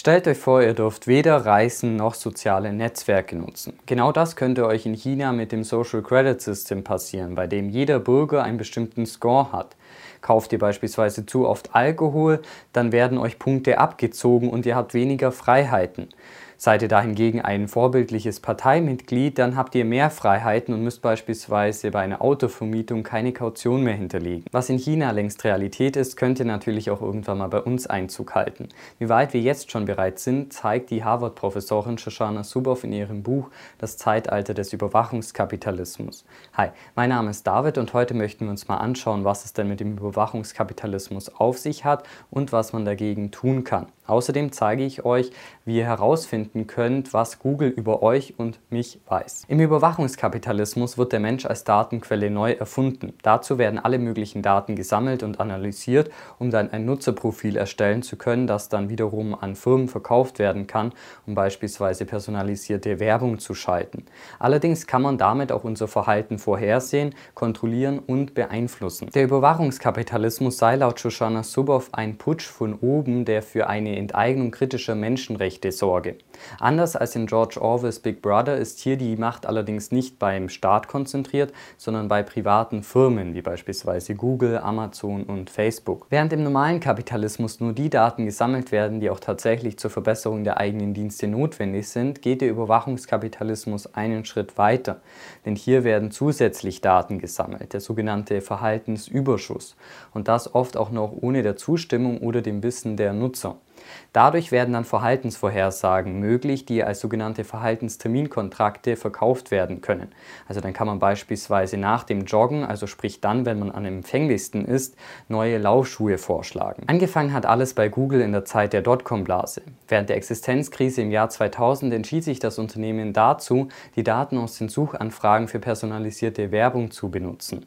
Stellt euch vor, ihr dürft weder Reisen noch soziale Netzwerke nutzen. Genau das könnte euch in China mit dem Social Credit System passieren, bei dem jeder Bürger einen bestimmten Score hat. Kauft ihr beispielsweise zu oft Alkohol, dann werden euch Punkte abgezogen und ihr habt weniger Freiheiten. Seid ihr dahingegen ein vorbildliches Parteimitglied, dann habt ihr mehr Freiheiten und müsst beispielsweise bei einer Autovermietung keine Kaution mehr hinterlegen. Was in China längst Realität ist, könnte natürlich auch irgendwann mal bei uns Einzug halten. Wie weit wir jetzt schon bereit sind, zeigt die Harvard-Professorin Shoshana Zuboff in ihrem Buch Das Zeitalter des Überwachungskapitalismus. Hi, mein Name ist David und heute möchten wir uns mal anschauen, was es denn mit dem Überwachungskapitalismus auf sich hat und was man dagegen tun kann. Außerdem zeige ich euch, wie ihr herausfinden könnt, was Google über euch und mich weiß. Im Überwachungskapitalismus wird der Mensch als Datenquelle neu erfunden. Dazu werden alle möglichen Daten gesammelt und analysiert, um dann ein Nutzerprofil erstellen zu können, das dann wiederum an Firmen verkauft werden kann, um beispielsweise personalisierte Werbung zu schalten. Allerdings kann man damit auch unser Verhalten vorhersehen, kontrollieren und beeinflussen. Der Überwachungskapitalismus sei laut Shoshana Zuboff ein Putsch von oben, der für eine Enteignung kritischer Menschenrechte sorge. Anders als in George Orwells Big Brother ist hier die Macht allerdings nicht beim Staat konzentriert, sondern bei privaten Firmen wie beispielsweise Google, Amazon und Facebook. Während im normalen Kapitalismus nur die Daten gesammelt werden, die auch tatsächlich zur Verbesserung der eigenen Dienste notwendig sind, geht der Überwachungskapitalismus einen Schritt weiter. Denn hier werden zusätzlich Daten gesammelt, der sogenannte Verhaltensüberschuss. Und das oft auch noch ohne der Zustimmung oder dem Wissen der Nutzer. Dadurch werden dann Verhaltensvorhersagen möglich, die als sogenannte Verhaltensterminkontrakte verkauft werden können. Also dann kann man beispielsweise nach dem Joggen, also sprich dann, wenn man am empfänglichsten ist, neue Laufschuhe vorschlagen. Angefangen hat alles bei Google in der Zeit der Dotcom-Blase. Während der Existenzkrise im Jahr 2000 entschied sich das Unternehmen dazu, die Daten aus den Suchanfragen für personalisierte Werbung zu benutzen.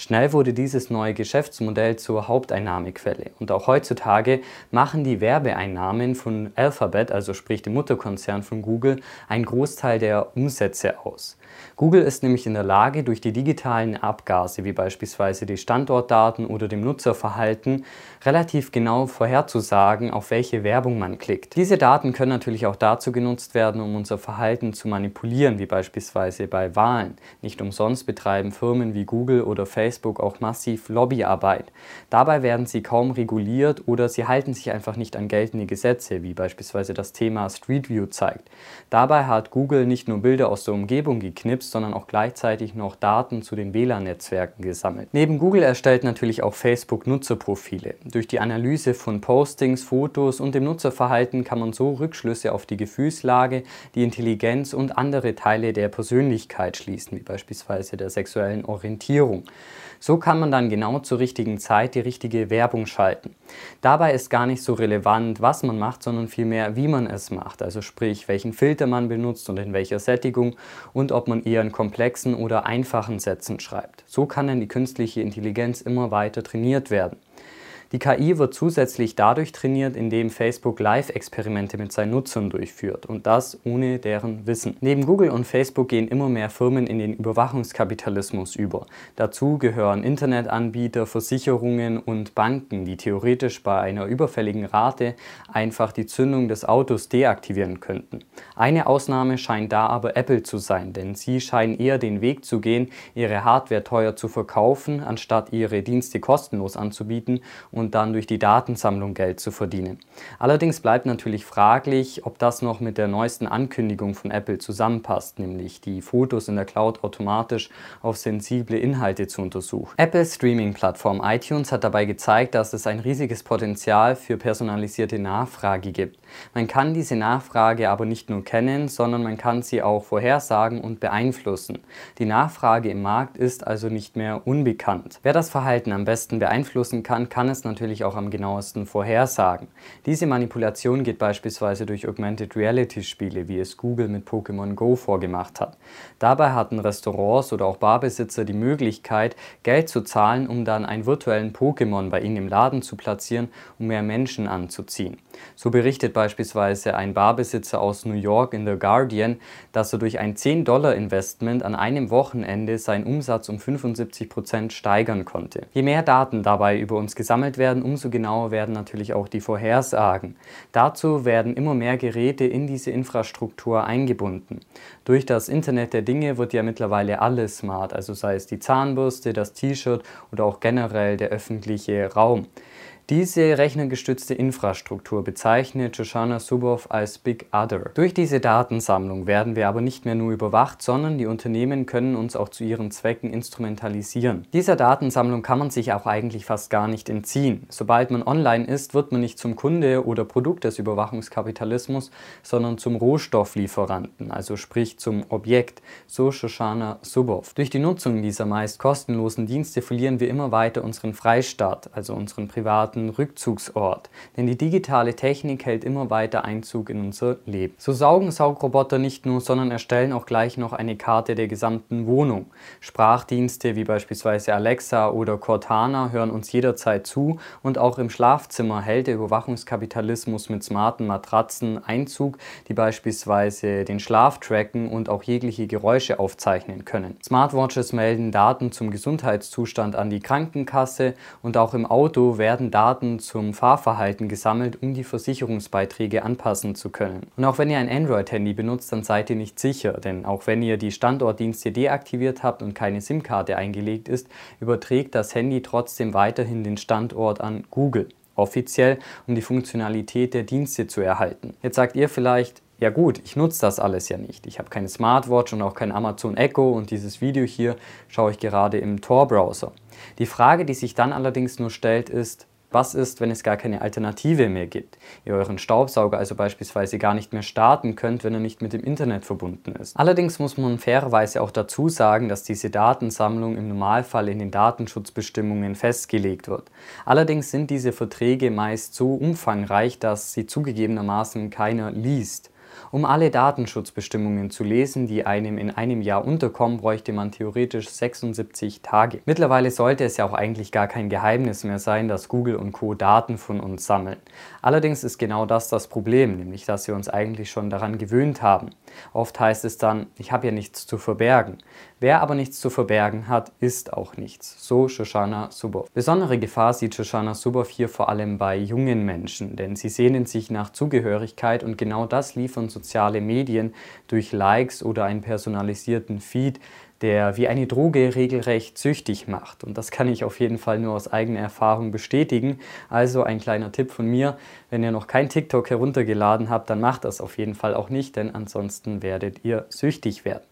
Schnell wurde dieses neue Geschäftsmodell zur Haupteinnahmequelle und auch heutzutage machen die Werbeeinnahmen von Alphabet, also sprich dem Mutterkonzern von Google, einen Großteil der Umsätze aus. Google ist nämlich in der Lage, durch die digitalen Abgase, wie beispielsweise die Standortdaten oder dem Nutzerverhalten, relativ genau vorherzusagen, auf welche Werbung man klickt. Diese Daten können natürlich auch dazu genutzt werden, um unser Verhalten zu manipulieren, wie beispielsweise bei Wahlen. Nicht umsonst betreiben Firmen wie Google oder Facebook auch massiv Lobbyarbeit. Dabei werden sie kaum reguliert oder sie halten sich einfach nicht an geltende Gesetze, wie beispielsweise das Thema Street View zeigt. Dabei hat Google nicht nur Bilder aus der Umgebung geknipst, geknipst, sondern auch gleichzeitig noch Daten zu den WLAN-Netzwerken gesammelt. Neben Google erstellt natürlich auch Facebook Nutzerprofile. Durch die Analyse von Postings, Fotos und dem Nutzerverhalten kann man so Rückschlüsse auf die Gefühlslage, die Intelligenz und andere Teile der Persönlichkeit schließen, wie beispielsweise der sexuellen Orientierung. So kann man dann genau zur richtigen Zeit die richtige Werbung schalten. Dabei ist gar nicht so relevant, was man macht, sondern vielmehr, wie man es macht. Also sprich, welchen Filter man benutzt und in welcher Sättigung und ob man eher in komplexen oder einfachen Sätzen schreibt. So kann dann die künstliche Intelligenz immer weiter trainiert werden. Die KI wird zusätzlich dadurch trainiert, indem Facebook Live-Experimente mit seinen Nutzern durchführt und das ohne deren Wissen. Neben Google und Facebook gehen immer mehr Firmen in den Überwachungskapitalismus über. Dazu gehören Internetanbieter, Versicherungen und Banken, die theoretisch bei einer überfälligen Rate einfach die Zündung des Autos deaktivieren könnten. Eine Ausnahme scheint da aber Apple zu sein, denn sie scheinen eher den Weg zu gehen, ihre Hardware teuer zu verkaufen, anstatt ihre Dienste kostenlos anzubieten und dann durch die Datensammlung Geld zu verdienen. Allerdings bleibt natürlich fraglich, ob das noch mit der neuesten Ankündigung von Apple zusammenpasst, nämlich die Fotos in der Cloud automatisch auf sensible Inhalte zu untersuchen. Apples Streaming-Plattform iTunes hat dabei gezeigt, dass es ein riesiges Potenzial für personalisierte Nachfrage gibt. Man kann diese Nachfrage aber nicht nur kennen, sondern man kann sie auch vorhersagen und beeinflussen. Die Nachfrage im Markt ist also nicht mehr unbekannt. Wer das Verhalten am besten beeinflussen kann, kann es natürlich auch am genauesten vorhersagen. Diese Manipulation geht beispielsweise durch Augmented Reality Spiele, wie es Google mit Pokémon Go vorgemacht hat. Dabei hatten Restaurants oder auch Barbesitzer die Möglichkeit, Geld zu zahlen, um dann einen virtuellen Pokémon bei ihnen im Laden zu platzieren, um mehr Menschen anzuziehen. So berichtet beispielsweise ein Barbesitzer aus New York in The Guardian, dass er durch ein 10-Dollar-Investment an einem Wochenende seinen Umsatz um 75 Prozent steigern konnte. Je mehr Daten dabei über uns gesammelt werden, umso genauer werden natürlich auch die Vorhersagen. Dazu werden immer mehr Geräte in diese Infrastruktur eingebunden. Durch das Internet der Dinge wird ja mittlerweile alles smart, also sei es die Zahnbürste, das T-Shirt oder auch generell der öffentliche Raum. Diese rechnergestützte Infrastruktur bezeichnet Shoshana Zuboff als Big Other. Durch diese Datensammlung werden wir aber nicht mehr nur überwacht, sondern die Unternehmen können uns auch zu ihren Zwecken instrumentalisieren. Dieser Datensammlung kann man sich auch eigentlich fast gar nicht entziehen. Sobald man online ist, wird man nicht zum Kunde oder Produkt des Überwachungskapitalismus, sondern zum Rohstofflieferanten, also sprich zum Objekt, so Shoshana Zuboff. Durch die Nutzung dieser meist kostenlosen Dienste verlieren wir immer weiter unseren Freistaat, also unseren privaten sogenannten Rückzugsort, denn die digitale Technik hält immer weiter Einzug in unser Leben. So saugen Saugroboter nicht nur, sondern erstellen auch gleich noch eine Karte der gesamten Wohnung. Sprachdienste wie beispielsweise Alexa oder Cortana hören uns jederzeit zu und auch im Schlafzimmer hält der Überwachungskapitalismus mit smarten Matratzen Einzug, die beispielsweise den Schlaf tracken und auch jegliche Geräusche aufzeichnen können. Smartwatches melden Daten zum Gesundheitszustand an die Krankenkasse und auch im Auto werden Daten Daten zum Fahrverhalten gesammelt, um die Versicherungsbeiträge anpassen zu können. Und auch wenn ihr ein Android-Handy benutzt, dann seid ihr nicht sicher, denn auch wenn ihr die Standortdienste deaktiviert habt und keine SIM-Karte eingelegt ist, überträgt das Handy trotzdem weiterhin den Standort an Google offiziell, um die Funktionalität der Dienste zu erhalten. Jetzt sagt ihr vielleicht, ja gut, ich nutze das alles ja nicht. Ich habe keine Smartwatch und auch kein Amazon Echo und dieses Video hier schaue ich gerade im Tor-Browser. Die Frage, die sich dann allerdings nur stellt, ist, was ist, wenn es gar keine Alternative mehr gibt? Ihr euren Staubsauger also beispielsweise gar nicht mehr starten könnt, wenn er nicht mit dem Internet verbunden ist. Allerdings muss man fairerweise auch dazu sagen, dass diese Datensammlung im Normalfall in den Datenschutzbestimmungen festgelegt wird. Allerdings sind diese Verträge meist so umfangreich, dass sie zugegebenermaßen keiner liest. Um alle Datenschutzbestimmungen zu lesen, die einem in einem Jahr unterkommen, bräuchte man theoretisch 76 Tage. Mittlerweile sollte es ja auch eigentlich gar kein Geheimnis mehr sein, dass Google und Co. Daten von uns sammeln. Allerdings ist genau das das Problem, nämlich dass wir uns eigentlich schon daran gewöhnt haben. Oft heißt es dann, ich habe ja nichts zu verbergen. Wer aber nichts zu verbergen hat, ist auch nichts. So Shoshana Zuboff. Besondere Gefahr sieht Shoshana Zuboff hier vor allem bei jungen Menschen, denn sie sehnen sich nach Zugehörigkeit und genau das liefern soziale Medien durch Likes oder einen personalisierten Feed, der wie eine Droge regelrecht süchtig macht. Und das kann ich auf jeden Fall nur aus eigener Erfahrung bestätigen. Also ein kleiner Tipp von mir, wenn ihr noch kein TikTok heruntergeladen habt, dann macht das auf jeden Fall auch nicht, denn ansonsten werdet ihr süchtig werden.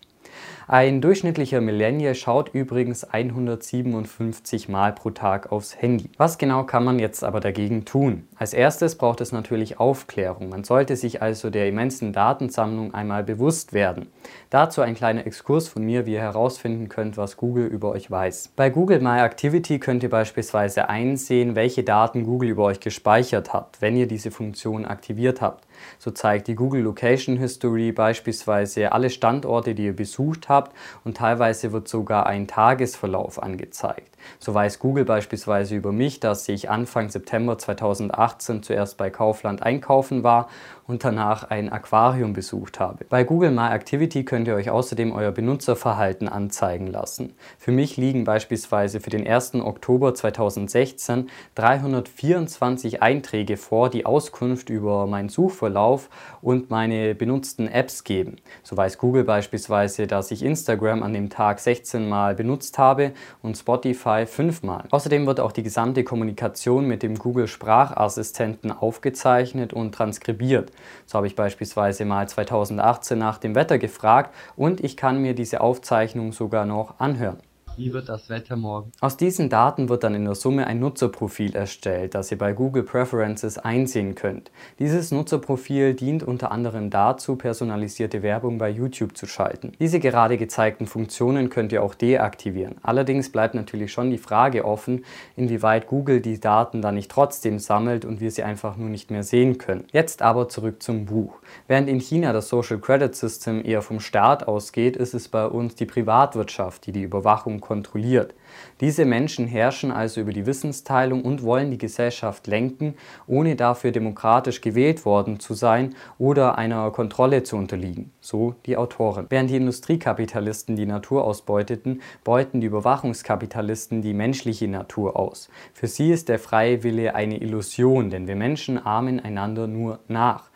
Ein durchschnittlicher Millennial schaut übrigens 157 Mal pro Tag aufs Handy. Was genau kann man jetzt aber dagegen tun? Als erstes braucht es natürlich Aufklärung. Man sollte sich also der immensen Datensammlung einmal bewusst werden. Dazu ein kleiner Exkurs von mir, wie ihr herausfinden könnt, was Google über euch weiß. Bei Google My Activity könnt ihr beispielsweise einsehen, welche Daten Google über euch gespeichert hat, wenn ihr diese Funktion aktiviert habt. So zeigt die Google Location History beispielsweise alle Standorte, die ihr besucht habt und teilweise wird sogar ein Tagesverlauf angezeigt. So weiß Google beispielsweise über mich, dass ich Anfang September 2018 zuerst bei Kaufland einkaufen war und danach ein Aquarium besucht habe. Bei Google My Activity könnt ihr euch außerdem euer Benutzerverhalten anzeigen lassen. Für mich liegen beispielsweise für den 1. Oktober 2016 324 Einträge vor, die Auskunft über meinen Suchverlauf und meine benutzten Apps geben. So weiß Google beispielsweise, dass ich Instagram an dem Tag 16 Mal benutzt habe und Spotify 5 Mal. Außerdem wird auch die gesamte Kommunikation mit dem Google Sprachassistenten aufgezeichnet und transkribiert. So habe ich beispielsweise mal 2018 nach dem Wetter gefragt und ich kann mir diese Aufzeichnung sogar noch anhören. Wie wird das Wetter morgen? Aus diesen Daten wird dann in der Summe ein Nutzerprofil erstellt, das ihr bei Google Preferences einsehen könnt. Dieses Nutzerprofil dient unter anderem dazu, personalisierte Werbung bei YouTube zu schalten. Diese gerade gezeigten Funktionen könnt ihr auch deaktivieren. Allerdings bleibt natürlich schon die Frage offen, inwieweit Google die Daten dann nicht trotzdem sammelt und wir sie einfach nur nicht mehr sehen können. Jetzt aber zurück zum Buch. Während in China das Social Credit System eher vom Staat ausgeht, ist es bei uns die Privatwirtschaft, die die Überwachung kontrolliert. Diese Menschen herrschen also über die Wissensteilung und wollen die Gesellschaft lenken, ohne dafür demokratisch gewählt worden zu sein oder einer Kontrolle zu unterliegen, so die Autoren. Während die Industriekapitalisten die Natur ausbeuteten, beuten die Überwachungskapitalisten die menschliche Natur aus. Für sie ist der freie Wille eine Illusion, denn wir Menschen ahmen einander nur nach.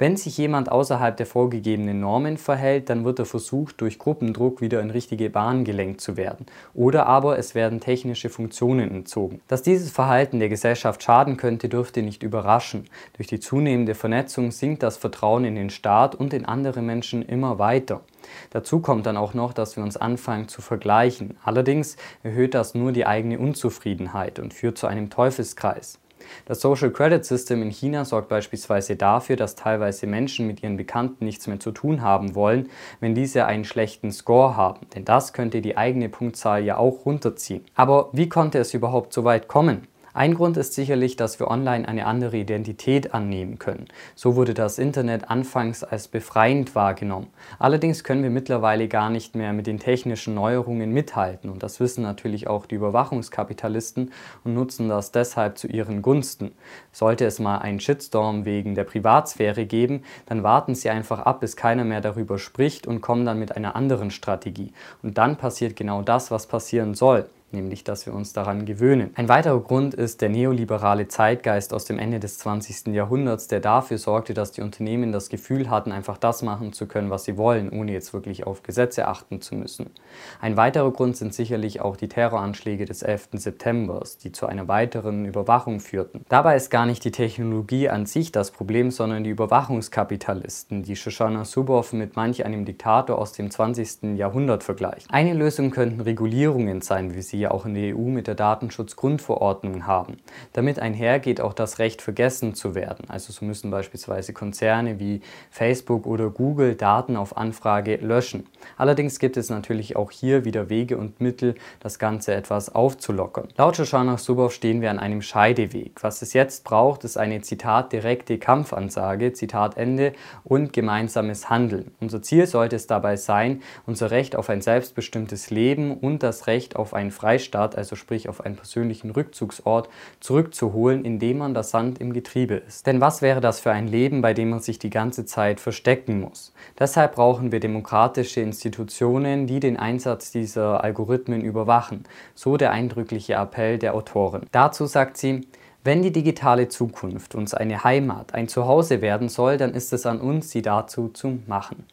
Wenn sich jemand außerhalb der vorgegebenen Normen verhält, dann wird er versucht, durch Gruppendruck wieder in richtige Bahn gelenkt zu werden. Oder aber es werden technische Funktionen entzogen. Dass dieses Verhalten der Gesellschaft schaden könnte, dürfte nicht überraschen. Durch die zunehmende Vernetzung sinkt das Vertrauen in den Staat und in andere Menschen immer weiter. Dazu kommt dann auch noch, dass wir uns anfangen zu vergleichen. Allerdings erhöht das nur die eigene Unzufriedenheit und führt zu einem Teufelskreis. Das Social Credit System in China sorgt beispielsweise dafür, dass teilweise Menschen mit ihren Bekannten nichts mehr zu tun haben wollen, wenn diese einen schlechten Score haben, denn das könnte die eigene Punktzahl ja auch runterziehen. Aber wie konnte es überhaupt so weit kommen? Ein Grund ist sicherlich, dass wir online eine andere Identität annehmen können. So wurde das Internet anfangs als befreiend wahrgenommen. Allerdings können wir mittlerweile gar nicht mehr mit den technischen Neuerungen mithalten und das wissen natürlich auch die Überwachungskapitalisten und nutzen das deshalb zu ihren Gunsten. Sollte es mal einen Shitstorm wegen der Privatsphäre geben, dann warten sie einfach ab, bis keiner mehr darüber spricht und kommen dann mit einer anderen Strategie. Und dann passiert genau das, was passieren soll nämlich dass wir uns daran gewöhnen. Ein weiterer Grund ist der neoliberale Zeitgeist aus dem Ende des 20. Jahrhunderts, der dafür sorgte, dass die Unternehmen das Gefühl hatten, einfach das machen zu können, was sie wollen, ohne jetzt wirklich auf Gesetze achten zu müssen. Ein weiterer Grund sind sicherlich auch die Terroranschläge des 11. September, die zu einer weiteren Überwachung führten. Dabei ist gar nicht die Technologie an sich das Problem, sondern die Überwachungskapitalisten, die Shoshana Zuboff mit manch einem Diktator aus dem 20. Jahrhundert vergleicht. Eine Lösung könnten Regulierungen sein, wie sie die auch in der EU mit der Datenschutzgrundverordnung haben. Damit einhergeht auch das Recht, vergessen zu werden. Also so müssen beispielsweise Konzerne wie Facebook oder Google Daten auf Anfrage löschen. Allerdings gibt es natürlich auch hier wieder Wege und Mittel, das Ganze etwas aufzulockern. Laut Shoshana Zuboff stehen wir an einem Scheideweg. Was es jetzt braucht, ist eine Zitat direkte Kampfansage, Zitat Ende und gemeinsames Handeln. Unser Ziel sollte es dabei sein, unser Recht auf ein selbstbestimmtes Leben und das Recht auf ein freies Freistaat, also sprich auf einen persönlichen Rückzugsort, zurückzuholen, indem man das Sand im Getriebe ist. Denn was wäre das für ein Leben, bei dem man sich die ganze Zeit verstecken muss? Deshalb brauchen wir demokratische Institutionen, die den Einsatz dieser Algorithmen überwachen. So der eindrückliche Appell der Autorin. Dazu sagt sie, wenn die digitale Zukunft uns eine Heimat, ein Zuhause werden soll, dann ist es an uns, sie dazu zu machen.